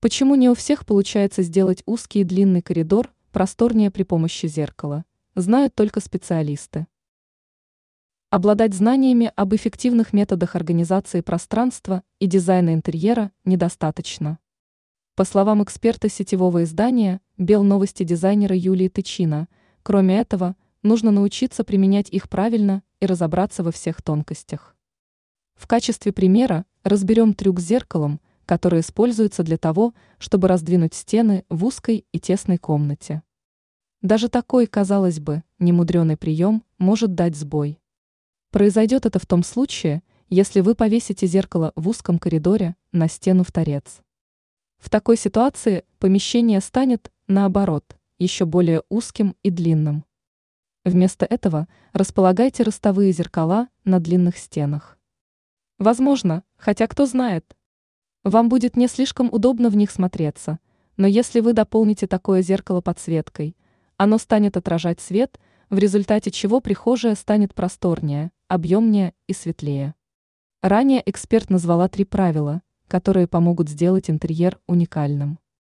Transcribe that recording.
Почему не у всех получается сделать узкий и длинный коридор просторнее при помощи зеркала, знают только специалисты. Обладать знаниями об эффективных методах организации пространства и дизайна интерьера недостаточно. По словам эксперта сетевого издания «Бел новости» дизайнера Юлии Тычина, кроме этого, нужно научиться применять их правильно и разобраться во всех тонкостях. В качестве примера разберем трюк с зеркалом, который используется для того, чтобы раздвинуть стены в узкой и тесной комнате. Даже такой, казалось бы, немудреный прием может дать сбой. Произойдет это в том случае, если вы повесите зеркало в узком коридоре на стену в торец. В такой ситуации помещение станет, наоборот, еще более узким и длинным. Вместо этого располагайте ростовые зеркала на длинных стенах. Возможно, хотя кто знает, вам будет не слишком удобно в них смотреться, но если вы дополните такое зеркало подсветкой, оно станет отражать свет, в результате чего прихожая станет просторнее, объемнее и светлее. Ранее эксперт назвала три правила, которые помогут сделать интерьер уникальным.